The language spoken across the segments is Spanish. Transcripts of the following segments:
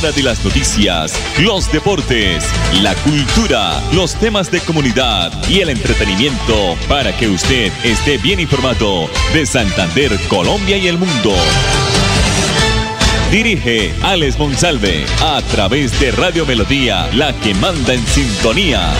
de las noticias, los deportes, la cultura, los temas de comunidad y el entretenimiento para que usted esté bien informado de Santander, Colombia y el mundo. Dirige Alex Monsalve a través de Radio Melodía, la que manda en sintonía.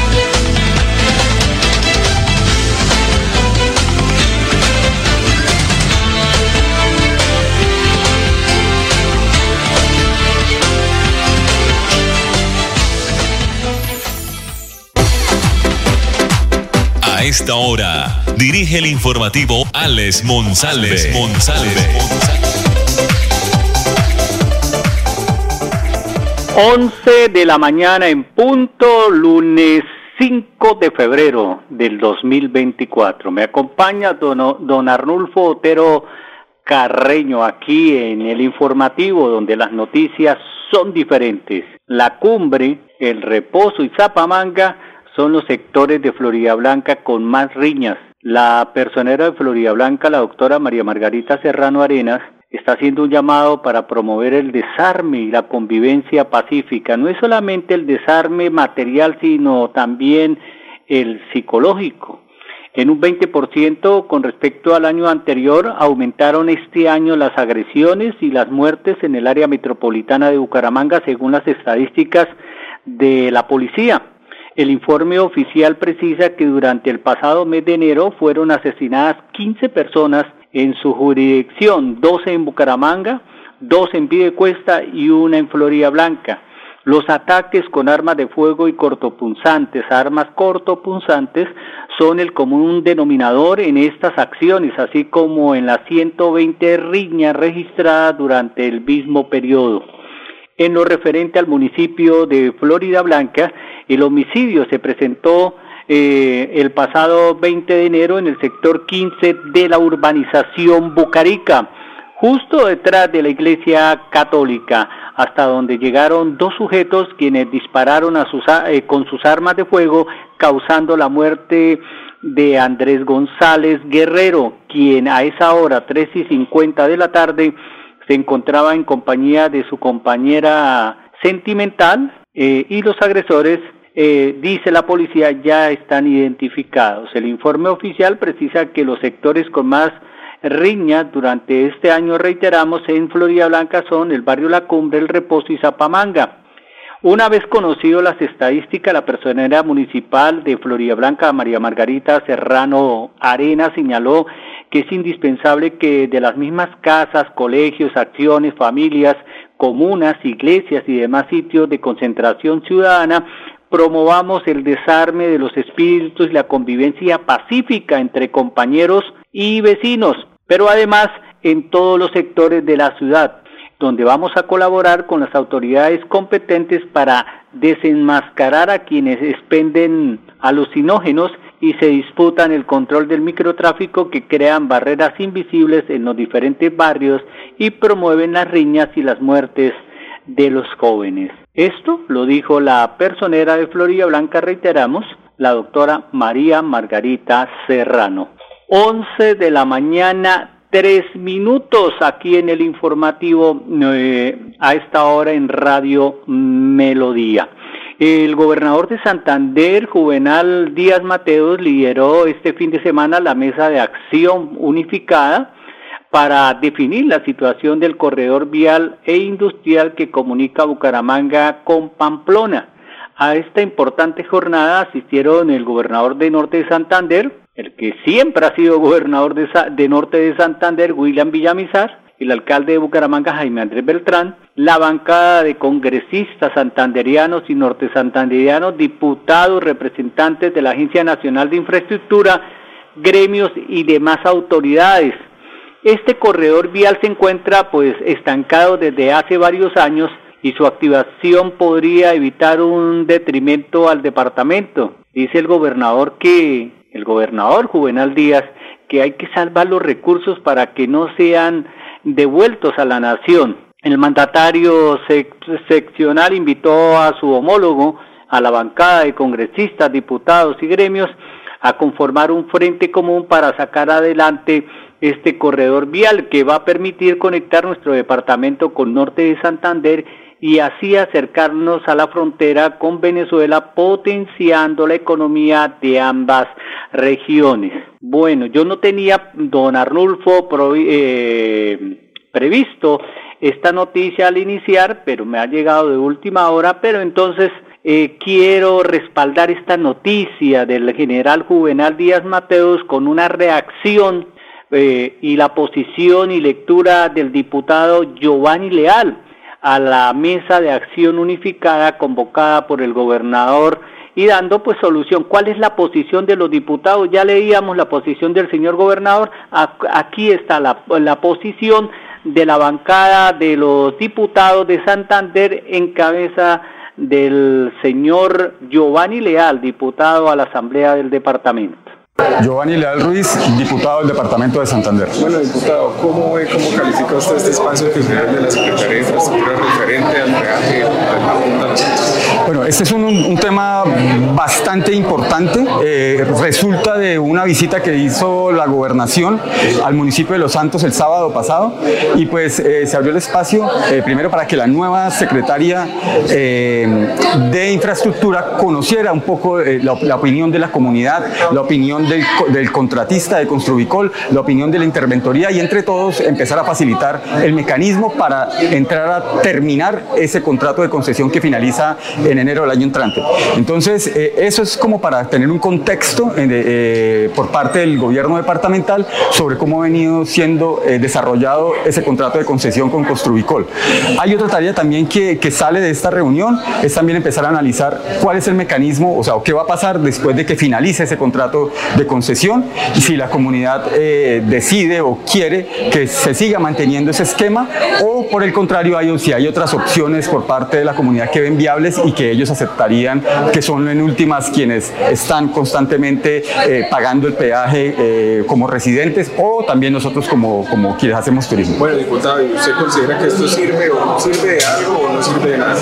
A esta hora, dirige el informativo Alex Monsalve. 11 de la mañana en punto, lunes 5 de febrero del 2024. Me acompaña don, don Arnulfo Otero Carreño aquí en el informativo donde las noticias son diferentes. La cumbre, el reposo y Zapamanga son los sectores de Florida Blanca con más riñas. La personera de Florida Blanca, la doctora María Margarita Serrano Arenas, está haciendo un llamado para promover el desarme y la convivencia pacífica. No es solamente el desarme material, sino también el psicológico. En un 20% con respecto al año anterior aumentaron este año las agresiones y las muertes en el área metropolitana de Bucaramanga según las estadísticas de la policía. El informe oficial precisa que durante el pasado mes de enero fueron asesinadas 15 personas en su jurisdicción, 12 en Bucaramanga, 2 en Piedecuesta y una en Florida Blanca. Los ataques con armas de fuego y cortopunzantes, armas cortopunzantes, son el común denominador en estas acciones, así como en las 120 riñas registradas durante el mismo periodo. En lo referente al municipio de Florida Blanca, el homicidio se presentó eh, el pasado 20 de enero en el sector 15 de la urbanización Bucarica, justo detrás de la iglesia católica, hasta donde llegaron dos sujetos quienes dispararon eh, con sus armas de fuego, causando la muerte de Andrés González Guerrero, quien a esa hora, 3 y 50 de la tarde, se encontraba en compañía de su compañera sentimental eh, y los agresores, eh, dice la policía, ya están identificados. El informe oficial precisa que los sectores con más riñas durante este año, reiteramos, en Florida Blanca son el barrio La Cumbre, El Reposo y Zapamanga. Una vez conocido las estadísticas, la personera municipal de Florida Blanca, María Margarita Serrano Arena, señaló que es indispensable que de las mismas casas, colegios, acciones, familias, comunas, iglesias y demás sitios de concentración ciudadana promovamos el desarme de los espíritus y la convivencia pacífica entre compañeros y vecinos, pero además en todos los sectores de la ciudad, donde vamos a colaborar con las autoridades competentes para desenmascarar a quienes expenden alucinógenos y se disputan el control del microtráfico que crean barreras invisibles en los diferentes barrios y promueven las riñas y las muertes de los jóvenes. Esto lo dijo la personera de Florida Blanca, reiteramos, la doctora María Margarita Serrano. 11 de la mañana, tres minutos aquí en el informativo eh, a esta hora en Radio Melodía. El gobernador de Santander, Juvenal Díaz Mateos, lideró este fin de semana la mesa de acción unificada para definir la situación del corredor vial e industrial que comunica Bucaramanga con Pamplona. A esta importante jornada asistieron el gobernador de Norte de Santander, el que siempre ha sido gobernador de, de Norte de Santander, William Villamizar, el alcalde de Bucaramanga, Jaime Andrés Beltrán, la bancada de congresistas santanderianos y norte santanderianos, diputados, representantes de la Agencia Nacional de Infraestructura, gremios y demás autoridades. Este corredor vial se encuentra pues estancado desde hace varios años y su activación podría evitar un detrimento al departamento. Dice el gobernador que el gobernador Juvenal Díaz que hay que salvar los recursos para que no sean devueltos a la nación. El mandatario seccional invitó a su homólogo, a la bancada de congresistas, diputados y gremios, a conformar un frente común para sacar adelante este corredor vial que va a permitir conectar nuestro departamento con norte de Santander y así acercarnos a la frontera con Venezuela, potenciando la economía de ambas regiones. Bueno, yo no tenía, don Arnulfo, eh, previsto esta noticia al iniciar, pero me ha llegado de última hora, pero entonces eh, quiero respaldar esta noticia del general Juvenal Díaz Mateos con una reacción eh, y la posición y lectura del diputado Giovanni Leal a la mesa de acción unificada convocada por el gobernador y dando pues solución. ¿Cuál es la posición de los diputados? Ya leíamos la posición del señor gobernador, aquí está la, la posición de la bancada de los diputados de Santander en cabeza del señor Giovanni Leal, diputado a la Asamblea del Departamento. Giovanni Leal Ruiz, diputado del Departamento de Santander. Bueno, diputado, ¿cómo ve, cómo califica usted este espacio que de la Secretaría de Infraestructura referente al peaje Bueno, este es un, tema bastante importante. Eh, resulta de una visita que hizo la gobernación al municipio de Los Santos el sábado pasado y pues eh, se abrió el espacio eh, primero para que la nueva secretaria de infraestructura conociera un poco la, la opinión de la comunidad, la opinión del, contratista de Construvicol, la opinión de la interventoría y entre todos empezar a facilitar el mecanismo para entrar a terminar ese contrato de concesión que finaliza en enero del año entrante. Entonces, eh, eso es como para tener un contexto eh, eh, por parte del gobierno departamental sobre cómo ha venido siendo desarrollado ese contrato de concesión con Construvicol. Hay otra tarea también que, que sale de esta reunión, es también empezar a analizar cuál es el mecanismo, o sea, qué va a pasar después de que finalice ese contrato de concesión y si la comunidad eh, decide o quiere que se siga manteniendo ese esquema o por el contrario hay, si hay otras opciones por parte de la comunidad que ven viables y que ellos aceptarían que son en últimas quienes están constantemente eh, pagando el peaje eh, como residentes o también nosotros como, como quienes hacemos turismo. Bueno, diputado, ¿usted considera que esto sirve o sirve de algo o no sirve de nada?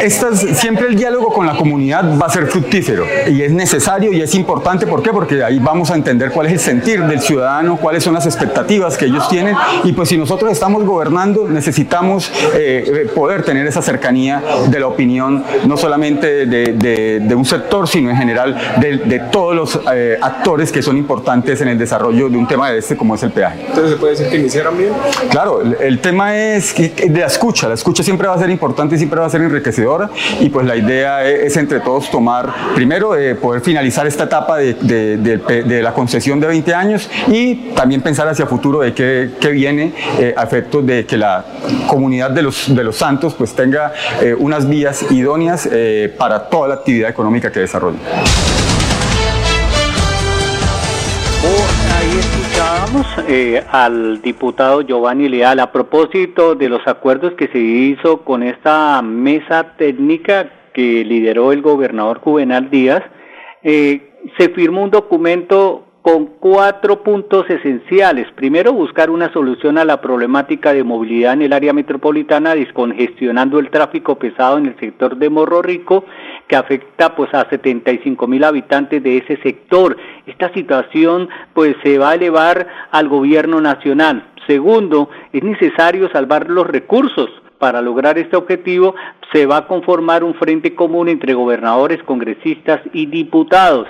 Estas, siempre el diálogo con la comunidad va a ser fructífero y es necesario y es importante. ¿Por qué? Porque ahí vamos a entender cuál es el sentir del ciudadano, cuáles son las expectativas que ellos tienen y pues si nosotros estamos gobernando necesitamos eh, eh, poder tener esa cercanía de la opinión no solamente de, un sector sino en general de, todos los eh, actores que son importantes en el desarrollo de un tema de este como es el peaje. Entonces se puede decir que iniciaron bien. Claro, el, tema es de la escucha, la escucha siempre va a ser importante y siempre va a ser enriquecedora y pues la idea es, entre todos tomar primero poder finalizar esta etapa de, de, la concesión de 20 años y también pensar hacia futuro de qué, viene eh, a efectos de que la comunidad de los, de los santos pues tenga eh, unas vías idóneas eh, para toda la actividad económica que desarrolla. Ahí escuchábamos al diputado Giovanni Leal a propósito de los acuerdos que se hizo con esta mesa técnica que lideró el gobernador Juvenal Díaz. Eh, se firmó un documento con cuatro puntos esenciales. Primero, buscar una solución a la problemática de movilidad en el área metropolitana, descongestionando el tráfico pesado en el sector de Morro Rico, que afecta pues a 75 mil habitantes de ese sector. Esta situación pues se va a elevar al gobierno nacional. Segundo, es necesario salvar los recursos para lograr este objetivo se va a conformar un frente común entre gobernadores, congresistas y diputados.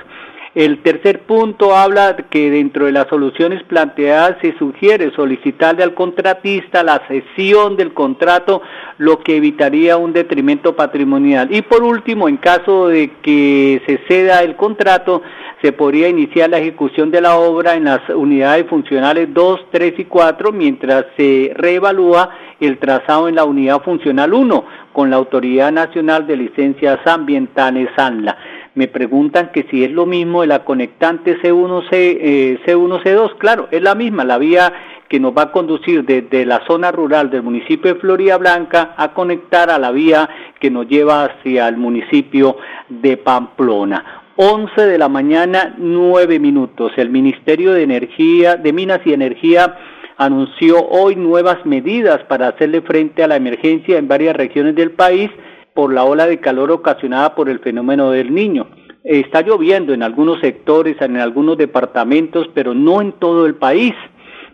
El tercer punto habla que dentro de las soluciones planteadas se sugiere solicitarle al contratista la cesión del contrato, lo que evitaría un detrimento patrimonial. Y por último, en caso de que se ceda el contrato, se podría iniciar la ejecución de la obra en las unidades funcionales 2, 3 y 4, mientras se reevalúa el trazado en la unidad funcional 1 con la Autoridad Nacional de Licencias Ambientales ANLA. Me preguntan que si es lo mismo de la conectante C1, C, C1, C2. Claro, es la misma, la vía que nos va a conducir desde la zona rural del municipio de Florida Blanca a conectar a la vía que nos lleva hacia el municipio de Pamplona. 11 de la mañana, 9 minutos. El Ministerio de Energía, de Minas y Energía anunció hoy nuevas medidas para hacerle frente a la emergencia en varias regiones del país por la ola de calor ocasionada por el fenómeno del niño. Está lloviendo en algunos sectores, en algunos departamentos, pero no en todo el país.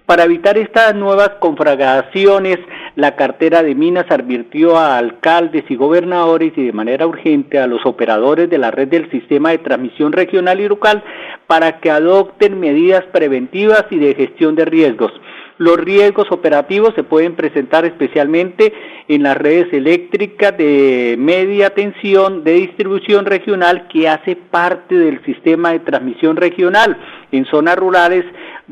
Para evitar estas nuevas conflagraciones, la cartera de Minas advirtió a alcaldes y gobernadores y de manera urgente a los operadores de la red del sistema de transmisión regional y local para que adopten medidas preventivas y de gestión de riesgos. Los riesgos operativos se pueden presentar especialmente en las redes eléctricas de media tensión de distribución regional que hace parte del sistema de transmisión regional en zonas rurales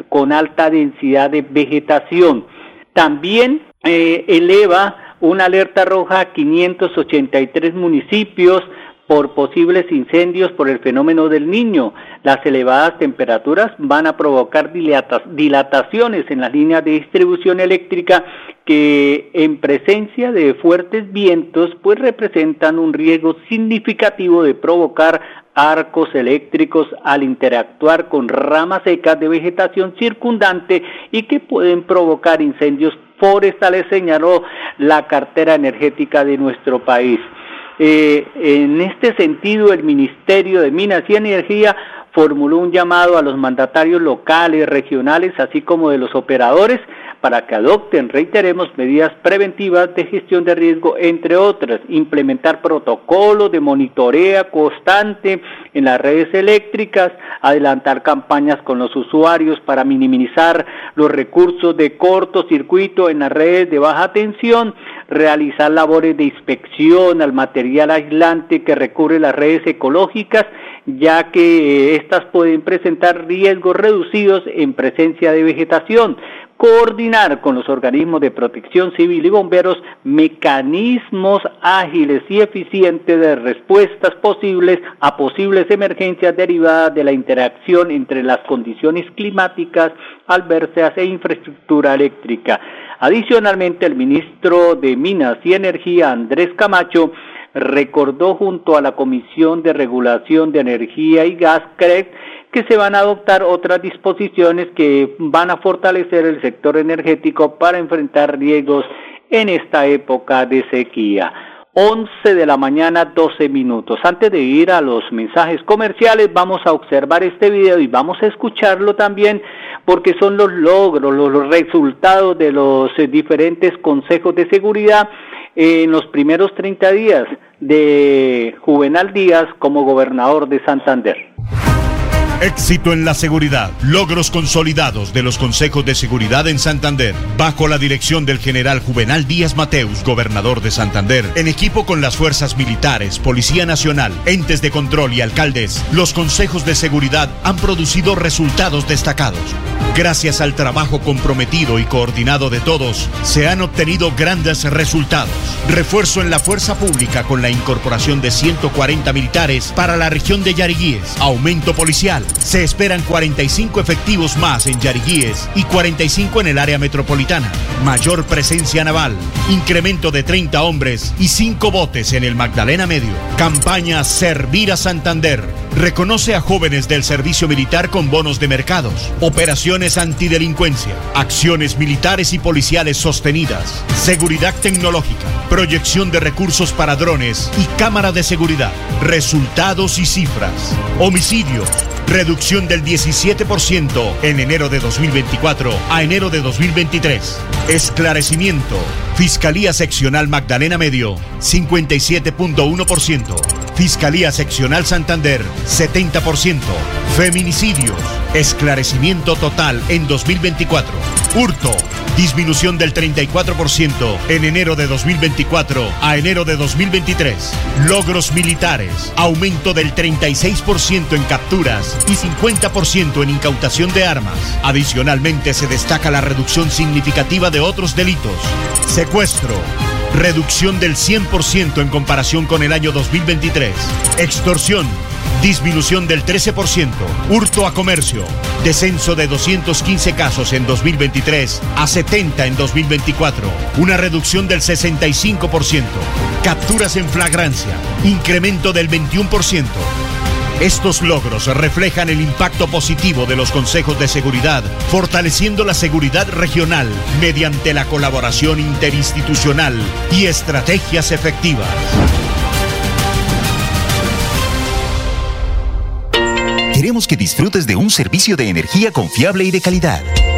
con alta densidad de vegetación. También eh, eleva una alerta roja a 583 municipios por posibles incendios por el fenómeno del niño. Las elevadas temperaturas van a provocar dilataciones en las líneas de distribución eléctrica que en presencia de fuertes vientos pues representan un riesgo significativo de provocar arcos eléctricos al interactuar con ramas secas de vegetación circundante y que pueden provocar incendios forestales, señaló la cartera energética de nuestro país. Eh, en este sentido, el Ministerio de Minas y Energía formuló un llamado a los mandatarios locales, regionales, así como de los operadores, para que adopten, reiteremos, medidas preventivas de gestión de riesgo, entre otras, implementar protocolos de monitoreo constante en las redes eléctricas, adelantar campañas con los usuarios para minimizar los recursos de cortocircuito en las redes de baja tensión, realizar labores de inspección al material aislante que recubre las redes ecológicas, ya que éstas pueden presentar riesgos reducidos en presencia de vegetación coordinar con los organismos de protección civil y bomberos mecanismos ágiles y eficientes de respuestas posibles a posibles emergencias derivadas de la interacción entre las condiciones climáticas adversas e infraestructura eléctrica. Adicionalmente, el ministro de Minas y Energía, Andrés Camacho, recordó junto a la Comisión de Regulación de Energía y Gas, CREC, que se van a adoptar otras disposiciones que van a fortalecer el sector energético para enfrentar riesgos en esta época de sequía. 11 de la mañana, 12 minutos. Antes de ir a los mensajes comerciales, vamos a observar este video y vamos a escucharlo también porque son los logros, los resultados de los diferentes consejos de seguridad en los primeros 30 días de Juvenal Díaz como gobernador de Santander. Éxito en la seguridad. Logros consolidados de los consejos de seguridad en Santander. Bajo la dirección del general Juvenal Díaz Mateus, gobernador de Santander. En equipo con las fuerzas militares, Policía Nacional, entes de control y alcaldes, los consejos de seguridad han producido resultados destacados. Gracias al trabajo comprometido y coordinado de todos, se han obtenido grandes resultados. Refuerzo en la fuerza pública con la incorporación de 140 militares para la región de Yariguíes. Aumento policial se esperan 45 efectivos más en Yariguíes y 45 en el área metropolitana. Mayor presencia naval, incremento de 30 hombres y 5 botes en el Magdalena Medio. Campaña Servir a Santander. Reconoce a jóvenes del servicio militar con bonos de mercados. Operaciones antidelincuencia. Acciones militares y policiales sostenidas. Seguridad tecnológica. Proyección de recursos para drones y cámara de seguridad. Resultados y cifras. Homicidio Reducción del 17% en enero de 2024 a enero de 2023. Esclarecimiento. Fiscalía Seccional Magdalena Medio, 57.1%. Fiscalía Seccional Santander, 70%. Feminicidios. Esclarecimiento total en 2024. Hurto. Disminución del 34% en enero de 2024 a enero de 2023. Logros militares. Aumento del 36% en capturas y 50% en incautación de armas. Adicionalmente se destaca la reducción significativa de otros delitos. Secuestro. Reducción del 100% en comparación con el año 2023. Extorsión Disminución del 13%. Hurto a comercio. Descenso de 215 casos en 2023 a 70 en 2024. Una reducción del 65%. Capturas en flagrancia. Incremento del 21%. Estos logros reflejan el impacto positivo de los consejos de seguridad, fortaleciendo la seguridad regional mediante la colaboración interinstitucional y estrategias efectivas. Queremos que disfrutes de un servicio de energía confiable y de calidad.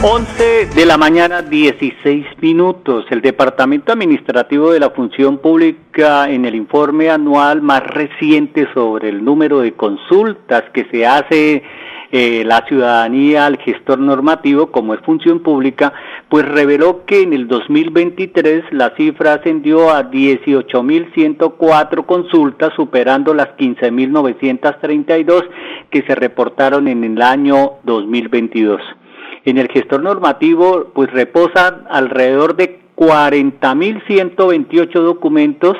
11 de la mañana, 16 minutos. El Departamento Administrativo de la Función Pública, en el informe anual más reciente sobre el número de consultas que se hace eh, la ciudadanía al gestor normativo, como es función pública, pues reveló que en el 2023 la cifra ascendió a 18.104 consultas, superando las 15.932 que se reportaron en el año 2022. En el gestor normativo, pues reposan alrededor de 40.128 documentos,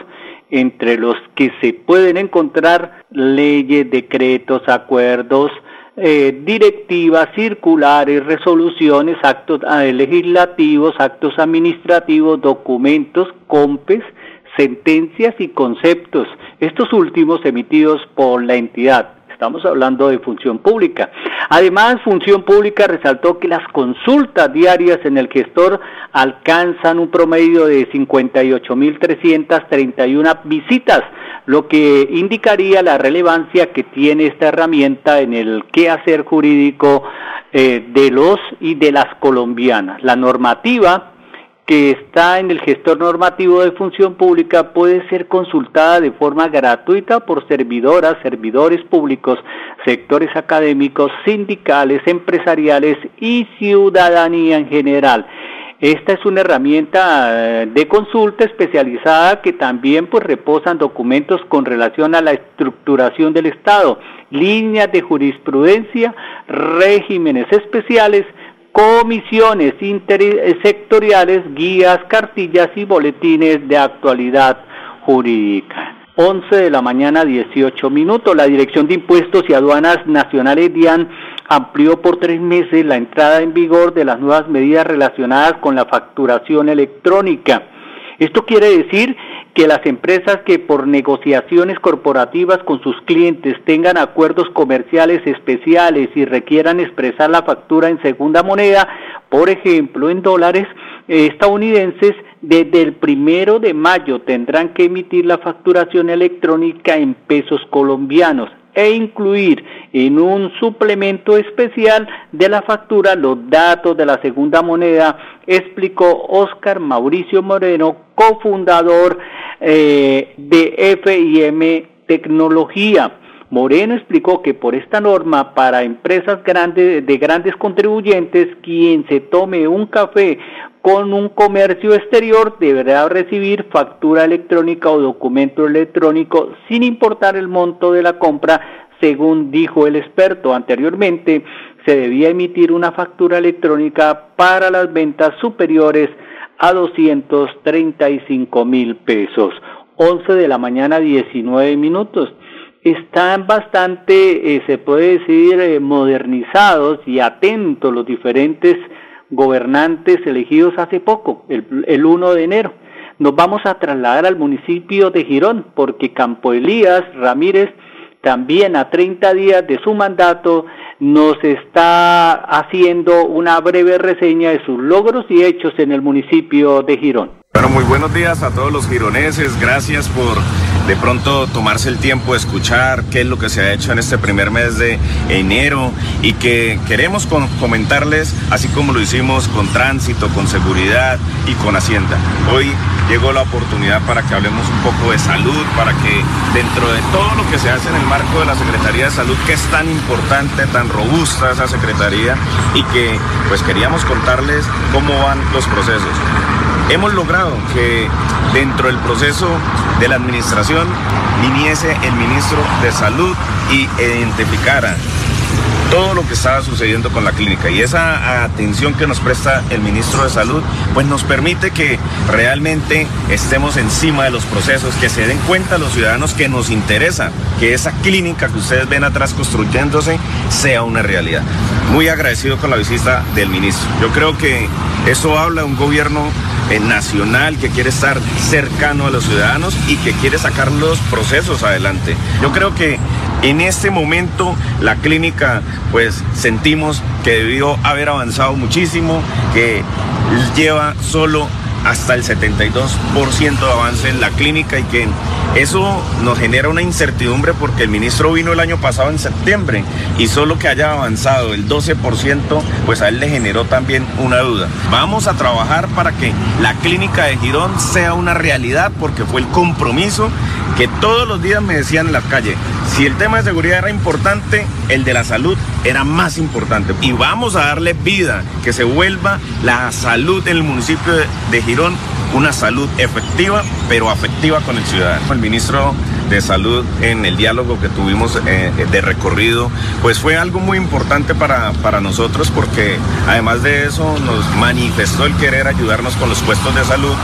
entre los que se pueden encontrar leyes, decretos, acuerdos, eh, directivas, circulares, resoluciones, actos eh, legislativos, actos administrativos, documentos, compes, sentencias y conceptos, estos últimos emitidos por la entidad. Estamos hablando de función pública. Además, función pública resaltó que las consultas diarias en el gestor alcanzan un promedio de 58.331 visitas, lo que indicaría la relevancia que tiene esta herramienta en el quehacer jurídico eh, de los y de las colombianas. La normativa que está en el gestor normativo de función pública puede ser consultada de forma gratuita por servidoras, servidores públicos, sectores académicos, sindicales, empresariales y ciudadanía en general. Esta es una herramienta eh, de consulta especializada que también pues reposan documentos con relación a la estructuración del Estado, líneas de jurisprudencia, regímenes especiales, comisiones sectoriales, guías, cartillas y boletines de actualidad jurídica. 11 de la mañana, 18 minutos. La Dirección de Impuestos y Aduanas Nacionales DIAN amplió por tres meses la entrada en vigor de las nuevas medidas relacionadas con la facturación electrónica. Esto quiere decir que las empresas que por negociaciones corporativas con sus clientes tengan acuerdos comerciales especiales y requieran expresar la factura en segunda moneda, por ejemplo en dólares estadounidenses, desde el primero de mayo tendrán que emitir la facturación electrónica en pesos colombianos e incluir en un suplemento especial de la factura los datos de la segunda moneda, explicó Oscar Mauricio Moreno, cofundador eh, de FIM Tecnología. Moreno explicó que por esta norma para empresas grandes de grandes contribuyentes quien se tome un café con un comercio exterior deberá recibir factura electrónica o documento electrónico sin importar el monto de la compra, según dijo el experto anteriormente, se debía emitir una factura electrónica para las ventas superiores a 235 mil pesos. 11 de la mañana, 19 minutos. Están bastante, eh, se puede decir, eh, modernizados y atentos los diferentes gobernantes elegidos hace poco, el, el 1 de enero. Nos vamos a trasladar al municipio de Girón porque Campo Elías Ramírez también a 30 días de su mandato nos está haciendo una breve reseña de sus logros y hechos en el municipio de Girón. Muy buenos días a todos los gironeses, gracias por de pronto tomarse el tiempo de escuchar qué es lo que se ha hecho en este primer mes de enero y que queremos comentarles, así como lo hicimos con tránsito, con seguridad y con Hacienda. Hoy llegó la oportunidad para que hablemos un poco de salud, para que dentro de todo lo que se hace en el marco de la Secretaría de Salud, que es tan importante, tan robusta esa Secretaría, y que pues queríamos contarles cómo van los procesos. Hemos logrado que dentro del proceso de la administración viniese el ministro de Salud y identificara todo lo que estaba sucediendo con la clínica y esa atención que nos presta el ministro de Salud, pues nos permite que realmente estemos encima de los procesos, que se den cuenta los ciudadanos que nos interesa que esa clínica que ustedes ven atrás construyéndose sea una realidad. Muy agradecido con la visita del ministro. Yo creo que eso habla de un gobierno eh, nacional que quiere estar cercano a los ciudadanos y que quiere sacar los procesos adelante. Yo creo que en este momento la clínica pues sentimos que debió haber avanzado muchísimo, que lleva solo hasta el 72% de avance en la clínica y que eso nos genera una incertidumbre porque el ministro vino el año pasado en septiembre y solo que haya avanzado el 12%, pues a él le generó también una duda. Vamos a trabajar para que la clínica de Girón sea una realidad porque fue el compromiso que todos los días me decían en la calle, si el tema de seguridad era importante, el de la salud era más importante. Y vamos a darle vida, que se vuelva la salud en el municipio de, Girón una salud efectiva, pero afectiva con el ciudadano. El ministro de salud en el diálogo que tuvimos eh, de recorrido, pues fue algo muy importante para, para nosotros porque además de eso nos manifestó el querer ayudarnos con los puestos de salud.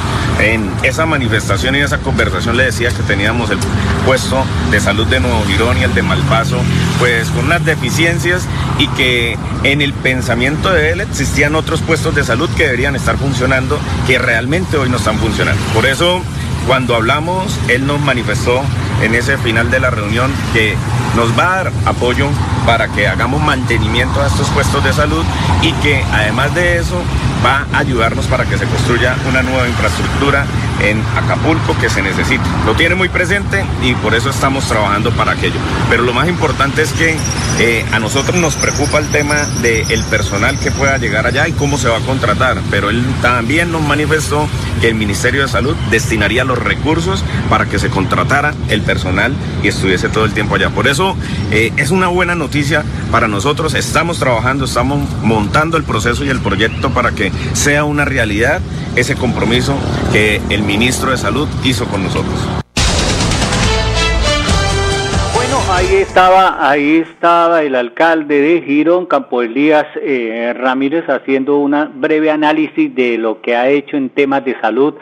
En esa manifestación y esa conversación le decía que teníamos el puesto de salud de Nuevo Girón y el de Malpaso, pues con unas deficiencias y que en el pensamiento de él existían otros puestos de salud que deberían estar funcionando, que realmente hoy no están funcionando. Por eso, cuando hablamos, él nos manifestó en ese final de la reunión que nos va a dar apoyo para que hagamos mantenimiento a estos puestos de salud y que además de eso va a ayudarnos para que se construya una nueva infraestructura en Acapulco que se necesita. Lo tiene muy presente y por eso estamos trabajando para aquello. Pero lo más importante es que eh, a nosotros nos preocupa el tema del personal que pueda llegar allá y cómo se va a contratar. Pero él también nos manifestó que el Ministerio de Salud destinaría los recursos para que se contratara el personal y estuviese todo el tiempo allá. Por eso eh, es una buena noticia para nosotros. Estamos trabajando, estamos montando el proceso y el proyecto para que sea una realidad ese compromiso que el ministro de Salud hizo con nosotros. Bueno, ahí estaba, ahí estaba el alcalde de Girón, Campo Elías eh, Ramírez, haciendo un breve análisis de lo que ha hecho en temas de salud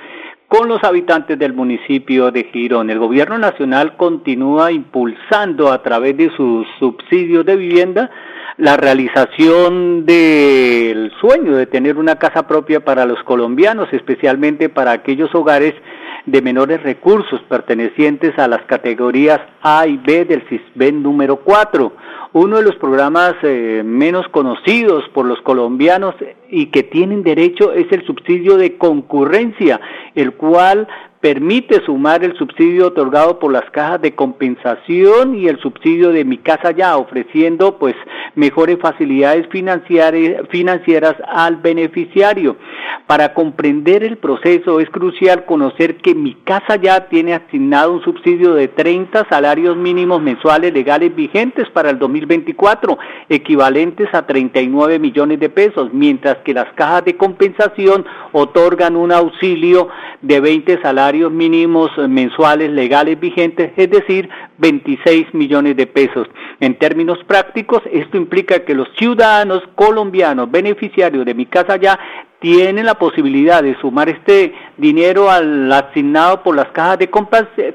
con los habitantes del municipio de Girón. El gobierno nacional continúa impulsando a través de sus subsidios de vivienda la realización del sueño de tener una casa propia para los colombianos, especialmente para aquellos hogares de menores recursos pertenecientes a las categorías A y B del CISBEN número 4 uno de los programas eh, menos conocidos por los colombianos y que tienen derecho es el subsidio de concurrencia, el cual permite sumar el subsidio otorgado por las cajas de compensación y el subsidio de mi casa ya, ofreciendo pues mejores facilidades financieras al beneficiario. Para comprender el proceso es crucial conocer que mi casa ya tiene asignado un subsidio de 30 salarios mínimos mensuales legales vigentes para el 2024, equivalentes a 39 millones de pesos, mientras que las cajas de compensación otorgan un auxilio de 20 salarios mínimos mensuales legales vigentes, es decir, 26 millones de pesos. En términos prácticos, esto implica que los ciudadanos colombianos beneficiarios de mi casa ya tienen la posibilidad de sumar este dinero al asignado por las cajas de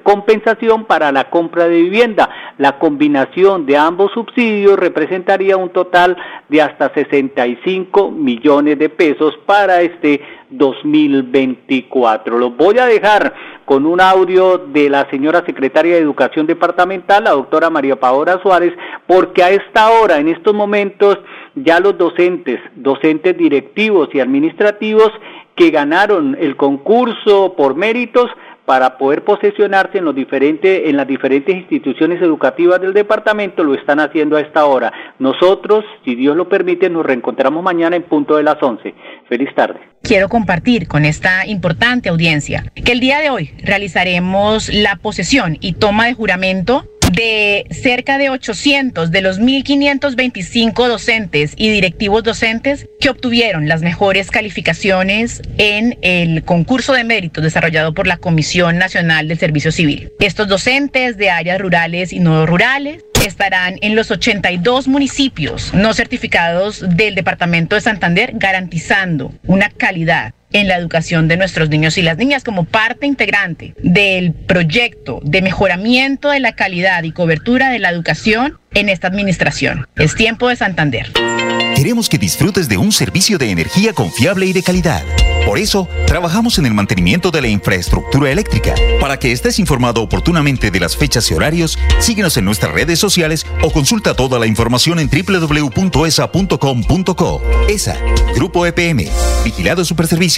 compensación para la compra de vivienda. La combinación de ambos subsidios representaría un total de hasta 65 millones de pesos para este 2024. Los voy a dejar con un audio de la señora secretaria de Educación Departamental, la doctora María Paola Suárez, porque a esta hora, en estos momentos, ya los docentes, docentes directivos y administrativos que ganaron el concurso por méritos, para poder posesionarse en, los diferentes, en las diferentes instituciones educativas del departamento, lo están haciendo a esta hora. Nosotros, si Dios lo permite, nos reencontramos mañana en punto de las 11. Feliz tarde. Quiero compartir con esta importante audiencia que el día de hoy realizaremos la posesión y toma de juramento de cerca de 800 de los 1.525 docentes y directivos docentes que obtuvieron las mejores calificaciones en el concurso de méritos desarrollado por la Comisión Nacional del Servicio Civil. Estos docentes de áreas rurales y no rurales estarán en los 82 municipios no certificados del Departamento de Santander garantizando una calidad en la educación de nuestros niños y las niñas como parte integrante del proyecto de mejoramiento de la calidad y cobertura de la educación en esta administración. Es tiempo de Santander. Queremos que disfrutes de un servicio de energía confiable y de calidad. Por eso, trabajamos en el mantenimiento de la infraestructura eléctrica. Para que estés informado oportunamente de las fechas y horarios, síguenos en nuestras redes sociales o consulta toda la información en www.esa.com.co. ESA, Grupo EPM, Vigilado Superservicios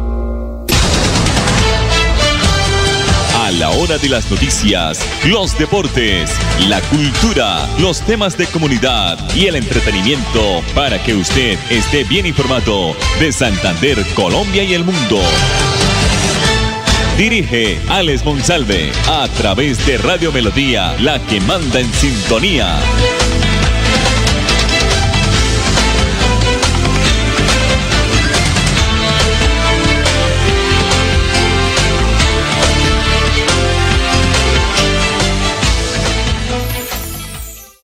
La hora de las noticias, los deportes, la cultura, los temas de comunidad y el entretenimiento para que usted esté bien informado de Santander, Colombia y el mundo. Dirige Alex Monsalve a través de Radio Melodía, la que manda en sintonía.